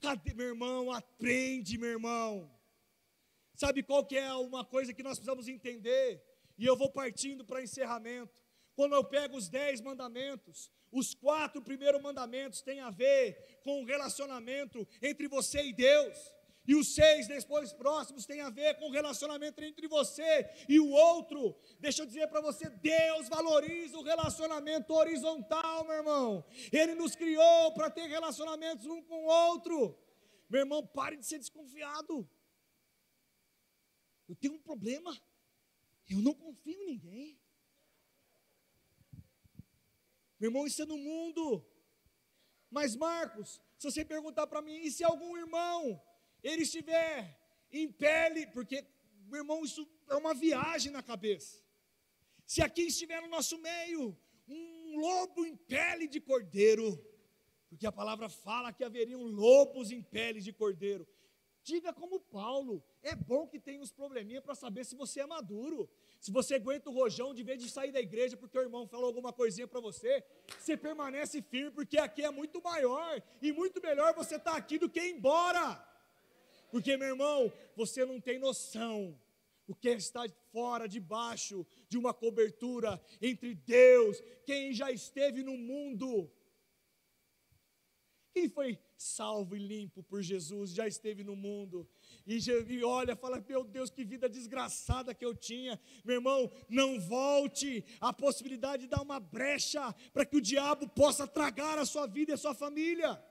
Cadê, meu irmão? Aprende, meu irmão. Sabe qual que é uma coisa que nós precisamos entender? E eu vou partindo para encerramento. Quando eu pego os dez mandamentos, os quatro primeiros mandamentos têm a ver com o relacionamento entre você e Deus. E os seis depois próximos tem a ver com o relacionamento entre você e o outro. Deixa eu dizer para você: Deus valoriza o relacionamento horizontal, meu irmão. Ele nos criou para ter relacionamentos um com o outro. Meu irmão, pare de ser desconfiado. Eu tenho um problema. Eu não confio em ninguém. Meu irmão, isso é no mundo. Mas, Marcos, se você perguntar para mim, e se algum irmão ele estiver em pele, porque, meu irmão, isso é uma viagem na cabeça. Se aqui estiver no nosso meio um lobo em pele de cordeiro, porque a palavra fala que haveriam lobos em pele de cordeiro. Diga como Paulo, é bom que tenha uns probleminha para saber se você é maduro. Se você aguenta o rojão de vez de sair da igreja porque o irmão falou alguma coisinha para você, você permanece firme porque aqui é muito maior e muito melhor você estar tá aqui do que ir embora. Porque, meu irmão, você não tem noção o que é está fora, debaixo de uma cobertura entre Deus, quem já esteve no mundo. Quem foi salvo e limpo por Jesus, já esteve no mundo, e, e olha, fala: Meu Deus, que vida desgraçada que eu tinha, meu irmão. Não volte a possibilidade de dar uma brecha para que o diabo possa tragar a sua vida e a sua família.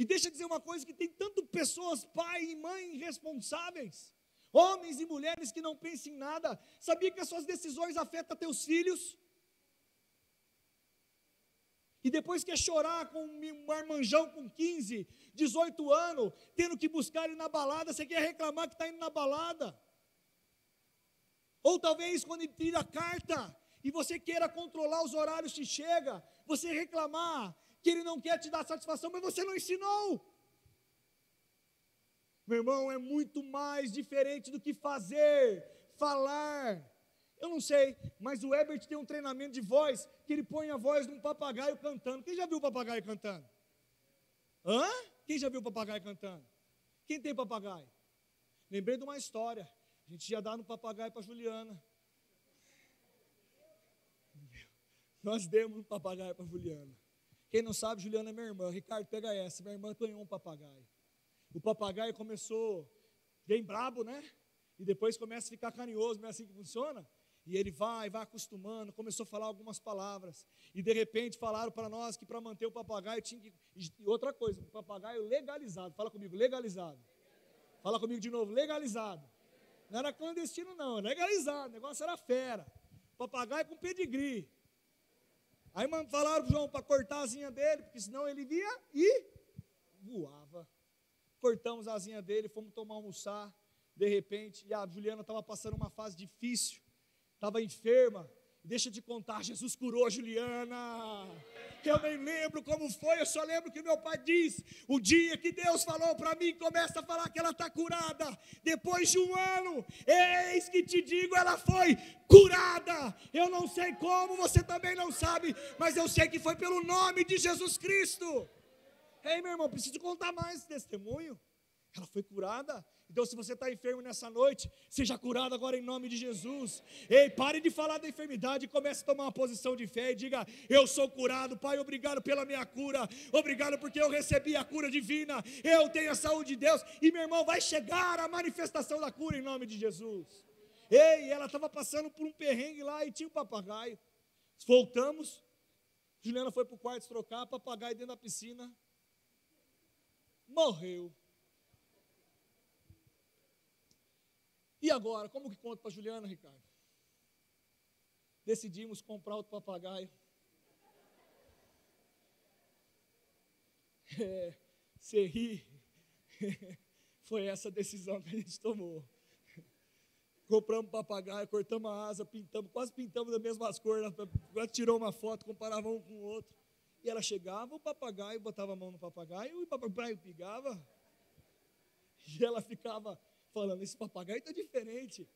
E deixa eu dizer uma coisa: que tem tanto pessoas, pai e mãe irresponsáveis, homens e mulheres que não pensam em nada. Sabia que as suas decisões afetam teus filhos? E depois quer chorar com um marmanjão com 15, 18 anos, tendo que buscar ele na balada, você quer reclamar que está indo na balada. Ou talvez quando ele tira a carta e você queira controlar os horários que chega, você reclamar que Ele não quer te dar satisfação, mas você não ensinou. Meu irmão, é muito mais diferente do que fazer, falar. Eu não sei, mas o Ebert tem um treinamento de voz que ele põe a voz de um papagaio cantando. Quem já viu o papagaio cantando? Hã? Quem já viu o papagaio cantando? Quem tem papagaio? Lembrei de uma história. A gente ia dar no papagaio para Juliana. Nós demos um papagaio para Juliana. Quem não sabe, Juliana é minha irmã. Ricardo, pega essa. Minha irmã ganhou um papagaio. O papagaio começou bem brabo, né? E depois começa a ficar carinhoso, não é assim que funciona? E ele vai, vai acostumando, começou a falar algumas palavras. E de repente falaram para nós que para manter o papagaio tinha que. E outra coisa, o papagaio legalizado. Fala comigo, legalizado. Fala comigo de novo, legalizado. Não era clandestino, não, legalizado. O negócio era fera. Papagaio com pedigree. Aí falaram para João para cortar a asinha dele, porque senão ele via e voava. Cortamos a asinha dele, fomos tomar almoçar. De repente, e a Juliana estava passando uma fase difícil, estava enferma. Deixa te contar, Jesus curou a Juliana. Eu nem lembro como foi, eu só lembro que meu pai disse: o dia que Deus falou para mim, começa a falar que ela está curada. Depois de um ano, eis que te digo, ela foi curada. Eu não sei como, você também não sabe, mas eu sei que foi pelo nome de Jesus Cristo. Ei, meu irmão, preciso contar mais testemunho. Ela foi curada. Então, se você está enfermo nessa noite, seja curado agora em nome de Jesus. Ei, pare de falar da enfermidade e comece a tomar uma posição de fé e diga: Eu sou curado, Pai, obrigado pela minha cura, obrigado porque eu recebi a cura divina, eu tenho a saúde de Deus, e meu irmão, vai chegar a manifestação da cura em nome de Jesus. Ei, ela estava passando por um perrengue lá e tinha um papagaio. Voltamos, Juliana foi para o quarto trocar, papagaio dentro da piscina, morreu. E agora, como que conta para Juliana, Ricardo? Decidimos comprar outro papagaio. [laughs] É, ri. [laughs] Foi essa decisão que a gente tomou. Compramos papagaio, cortamos a asa, pintamos, quase pintamos das mesmas cores. Quase tirou uma foto, comparava um com o outro. E ela chegava, o papagaio botava a mão no papagaio, e o papagaio pegava. [laughs] E ela ficava falando: esse papagaio está diferente.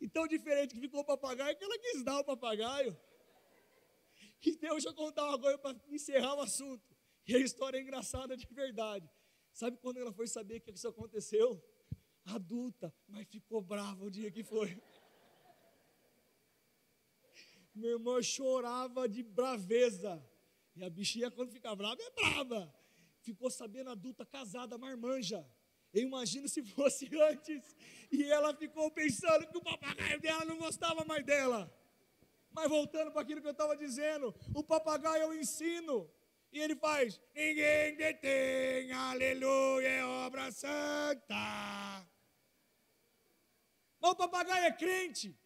E tão diferente que ficou o papagaio que ela quis dar o papagaio. E deixa eu contar uma coisa para encerrar o assunto. E a história é engraçada de verdade. Sabe quando ela foi saber que isso aconteceu? Adulta, mas ficou brava o dia que foi. Meu irmão chorava de braveza. E a bichinha, quando fica brava, é brava. Ficou sabendo adulta, casada, marmanja. Eu imagino se fosse [laughs] antes. E ela ficou pensando que o papagaio dela não gostava mais dela. Mas voltando para aquilo que eu estava dizendo, o papagaio é o ensino. E ele faz: Ninguém detém, aleluia, é obra santa. Mas o papagaio é crente.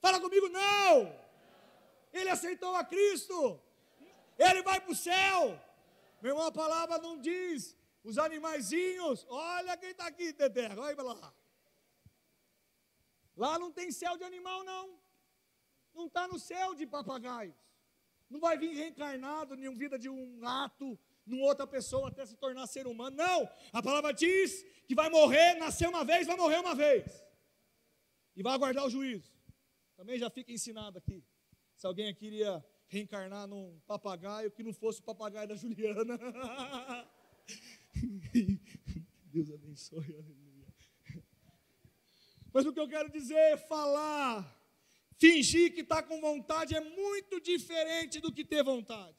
Fala comigo, não. Ele aceitou a Cristo. Ele vai para o céu. Meu irmão, a palavra não diz. Os animaizinhos, olha quem está aqui, Tete, olha para lá. Lá não tem céu de animal, não. Não está no céu de papagaios. Não vai vir reencarnado em vida de um gato, numa outra pessoa até se tornar ser humano. Não. A palavra diz que vai morrer, nascer uma vez, vai morrer uma vez. E vai aguardar o juízo. Também já fica ensinado aqui. Se alguém queria reencarnar num papagaio que não fosse o papagaio da Juliana. [laughs] Deus abençoe, aleluia. Mas o que eu quero dizer é falar, fingir que está com vontade é muito diferente do que ter vontade.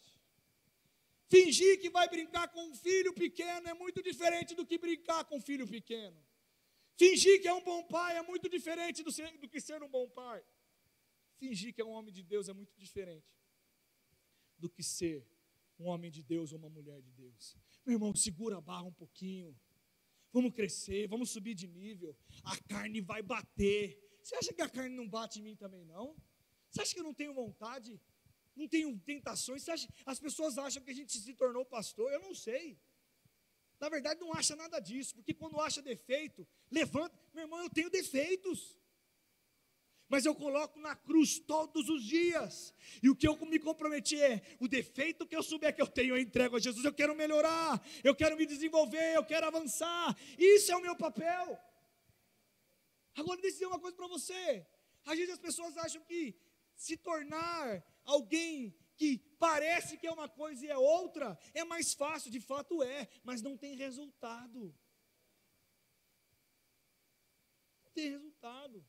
Fingir que vai brincar com um filho pequeno é muito diferente do que brincar com um filho pequeno. Fingir que é um bom pai é muito diferente do, ser, do que ser um bom pai. Fingir que é um homem de Deus é muito diferente do que ser um homem de Deus ou uma mulher de Deus. Meu irmão, segura a barra um pouquinho. Vamos crescer, vamos subir de nível. A carne vai bater. Você acha que a carne não bate em mim também, não? Você acha que eu não tenho vontade? Não tenho tentações? Acha, as pessoas acham que a gente se tornou pastor? Eu não sei. Na verdade, não acha nada disso, porque quando acha defeito, levanta. Meu irmão, eu tenho defeitos mas eu coloco na cruz todos os dias. E o que eu me comprometi é: o defeito que eu souber que eu tenho, eu entrego a Jesus. Eu quero melhorar, eu quero me desenvolver, eu quero avançar. Isso é o meu papel. Agora, deixa eu dizer uma coisa para você. Às vezes as pessoas acham que se tornar alguém que parece que é uma coisa e é outra, é mais fácil, de fato é, mas não tem resultado. Não tem resultado.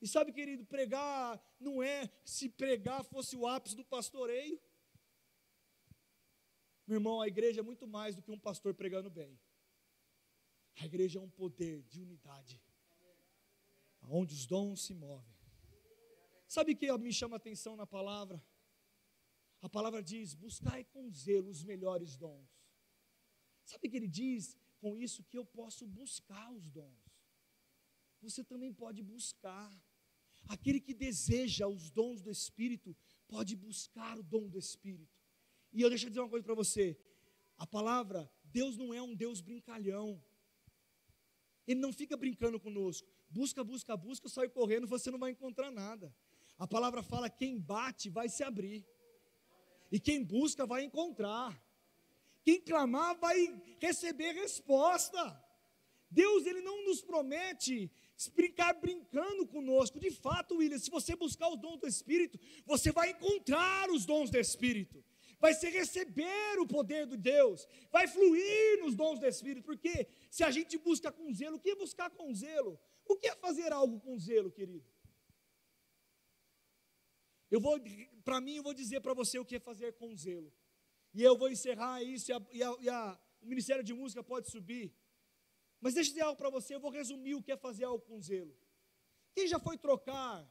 E sabe, querido, pregar não é se pregar fosse o ápice do pastoreio. Meu irmão, a igreja é muito mais do que um pastor pregando bem. A igreja é um poder de unidade, onde os dons se movem. Sabe o que me chama a atenção na palavra? A palavra diz: buscai com zelo os melhores dons. Sabe o que ele diz com isso? Que eu posso buscar os dons. Você também pode buscar. Aquele que deseja os dons do Espírito, pode buscar o dom do Espírito. E eu deixo eu dizer uma coisa para você: a palavra, Deus não é um Deus brincalhão. Ele não fica brincando conosco. Busca, busca, busca, sai correndo, você não vai encontrar nada. A palavra fala: quem bate vai se abrir, e quem busca vai encontrar, quem clamar vai receber resposta. Deus ele não nos promete brincar brincando conosco. De fato, William, se você buscar os dons do Espírito, você vai encontrar os dons do Espírito vai ser receber o poder de Deus, vai fluir nos dons do Espírito, porque se a gente busca com zelo, o que é buscar com zelo? O que é fazer algo com zelo, querido? Eu vou, para mim, eu vou dizer para você o que é fazer com zelo, e eu vou encerrar isso, e, a, e, a, e a, o Ministério de Música pode subir, mas deixa eu dizer algo para você, eu vou resumir o que é fazer algo com zelo. Quem já foi trocar?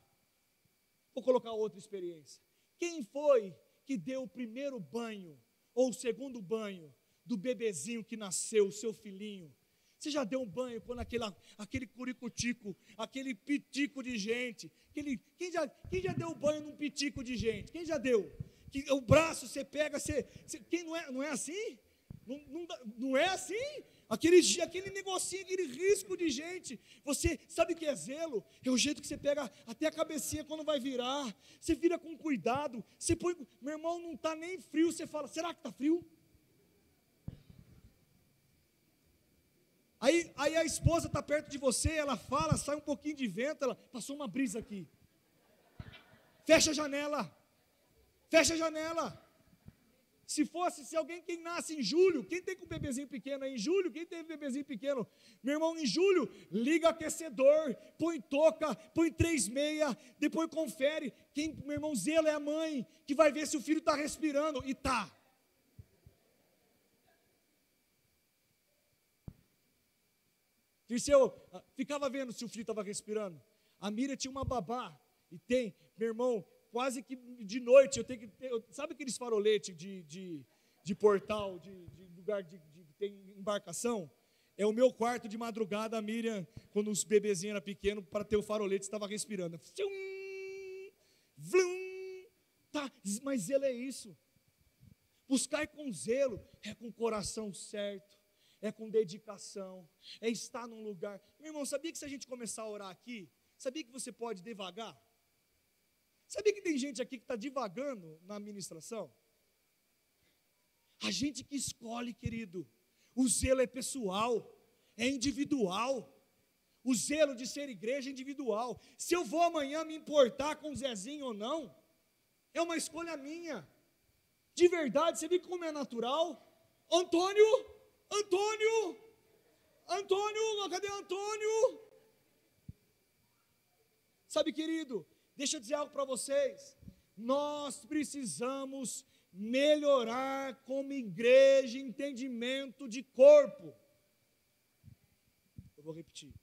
Vou colocar outra experiência. Quem foi que deu o primeiro banho, ou o segundo banho, do bebezinho que nasceu, o seu filhinho. Você já deu um banho quando aquele, aquele curicutico, aquele pitico de gente, aquele, quem, já, quem já deu banho num pitico de gente? Quem já deu? Que o braço você pega, você, você quem não é, não é assim? Não, não, não é assim? Aquele, aquele negocinho, aquele risco de gente. Você sabe o que é zelo? É o jeito que você pega até a cabecinha quando vai virar. Você vira com cuidado. Você põe. Meu irmão, não está nem frio. Você fala, será que está frio? Aí, aí a esposa está perto de você, ela fala, sai um pouquinho de vento, ela passou uma brisa aqui. Fecha a janela. Fecha a janela. Se fosse, se alguém quem nasce em julho, quem tem com bebezinho pequeno em julho, quem tem bebezinho pequeno, meu irmão, em julho, liga aquecedor, põe toca, põe três meia, depois confere. Quem, meu irmão, zelo é a mãe, que vai ver se o filho está respirando, e tá. Dirceu, ah, ficava vendo se o filho estava respirando. A Mira tinha uma babá, e tem, meu irmão, quase que de noite eu tenho que ter, sabe aqueles faroletes de, de, de portal, de, de lugar de, de, tem embarcação? É o meu quarto de madrugada, a Miriam, quando os bebezinhos eram pequenos, para ter o farolete, estava respirando. Vlaum, tá, mas zelo é isso. Buscar com zelo é com o coração certo, é com dedicação, é estar num lugar. Meu irmão, sabia que se a gente começar a orar aqui, sabia que você pode devagar? Sabia que tem gente aqui que está divagando na administração? A gente que escolhe, querido. O zelo é pessoal, é individual. O zelo de ser igreja é individual. Se eu vou amanhã me importar com o Zezinho ou não, é uma escolha minha. De verdade, você viu como é natural? Antônio, Antônio, Antônio, cadê Antônio? Sabe, querido, Deixa eu dizer algo para vocês. Nós precisamos melhorar como igreja entendimento de corpo. Eu vou repetir.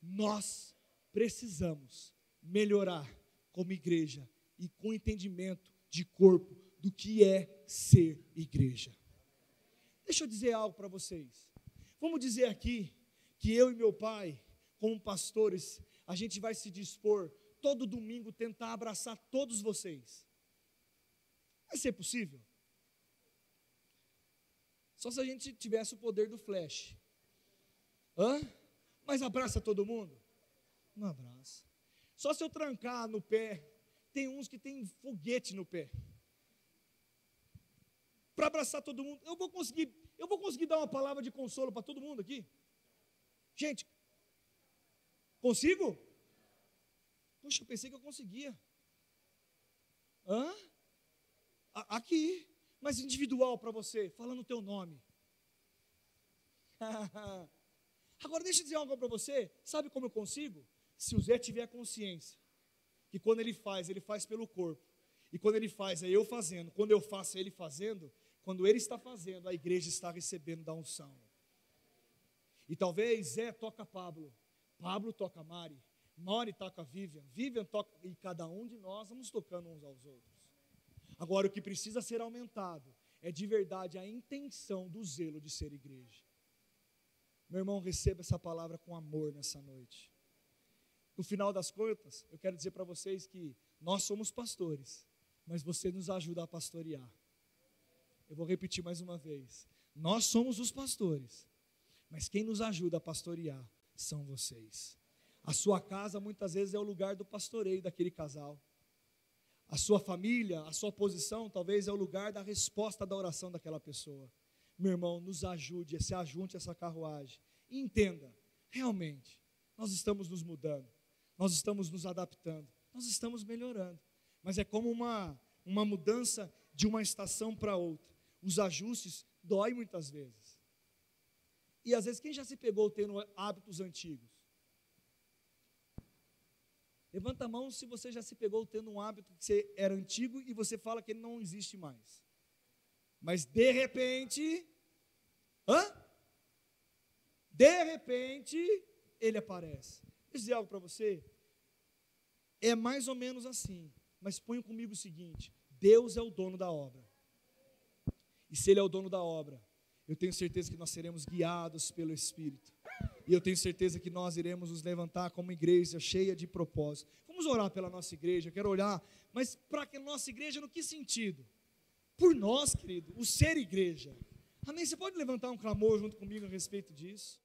Nós precisamos melhorar como igreja e com entendimento de corpo do que é ser igreja. Deixa eu dizer algo para vocês. Vamos dizer aqui que eu e meu pai, como pastores, a gente vai se dispor todo domingo tentar abraçar todos vocês. Vai ser possível? Só se a gente tivesse o poder do flash. Hã? Mas abraça todo mundo? Não abraça. Só se eu trancar no pé. Tem uns que tem foguete no pé. Para abraçar todo mundo. Eu vou conseguir, eu vou conseguir dar uma palavra de consolo para todo mundo aqui? Gente, Consigo? Poxa, eu pensei que eu conseguia. Hã? Aqui, mas individual para você, falando o teu nome. [laughs] Agora deixa eu dizer algo para você. Sabe como eu consigo? Se o Zé tiver consciência que quando ele faz, ele faz pelo corpo. E quando ele faz, é eu fazendo. Quando eu faço, é ele fazendo. Quando ele está fazendo, a igreja está recebendo da unção. E talvez Zé toca Pablo, Pablo toca Mari, Mari toca Vivian, Vivian toca. E cada um de nós vamos tocando uns aos outros. Agora, o que precisa ser aumentado é de verdade a intenção do zelo de ser igreja. Meu irmão, receba essa palavra com amor nessa noite. No final das contas, eu quero dizer para vocês que nós somos pastores, mas você nos ajuda a pastorear. Eu vou repetir mais uma vez. Nós somos os pastores, mas quem nos ajuda a pastorear são vocês. A sua casa muitas vezes é o lugar do pastoreio daquele casal. A sua família, a sua posição, talvez é o lugar da resposta da oração daquela pessoa. Meu irmão, nos ajude, se ajunte a essa carruagem. E entenda, realmente, nós estamos nos mudando nós estamos nos adaptando, nós estamos melhorando. Mas é como uma, uma mudança de uma estação para outra. Os ajustes dói muitas vezes. E às vezes, quem já se pegou tendo hábitos antigos? Levanta a mão se você já se pegou tendo um hábito que era antigo e você fala que ele não existe mais. Mas de repente, hã? De repente, ele aparece dizer algo para você? É mais ou menos assim, mas ponha comigo o seguinte: Deus é o dono da obra. E se Ele é o dono da obra, eu tenho certeza que nós seremos guiados pelo Espírito. E eu tenho certeza que nós iremos nos levantar como igreja cheia de propósito. Vamos orar pela nossa igreja, eu quero olhar, mas para que nossa igreja, no que sentido? Por nós, querido, o ser igreja. Amém? Você pode levantar um clamor junto comigo a respeito disso?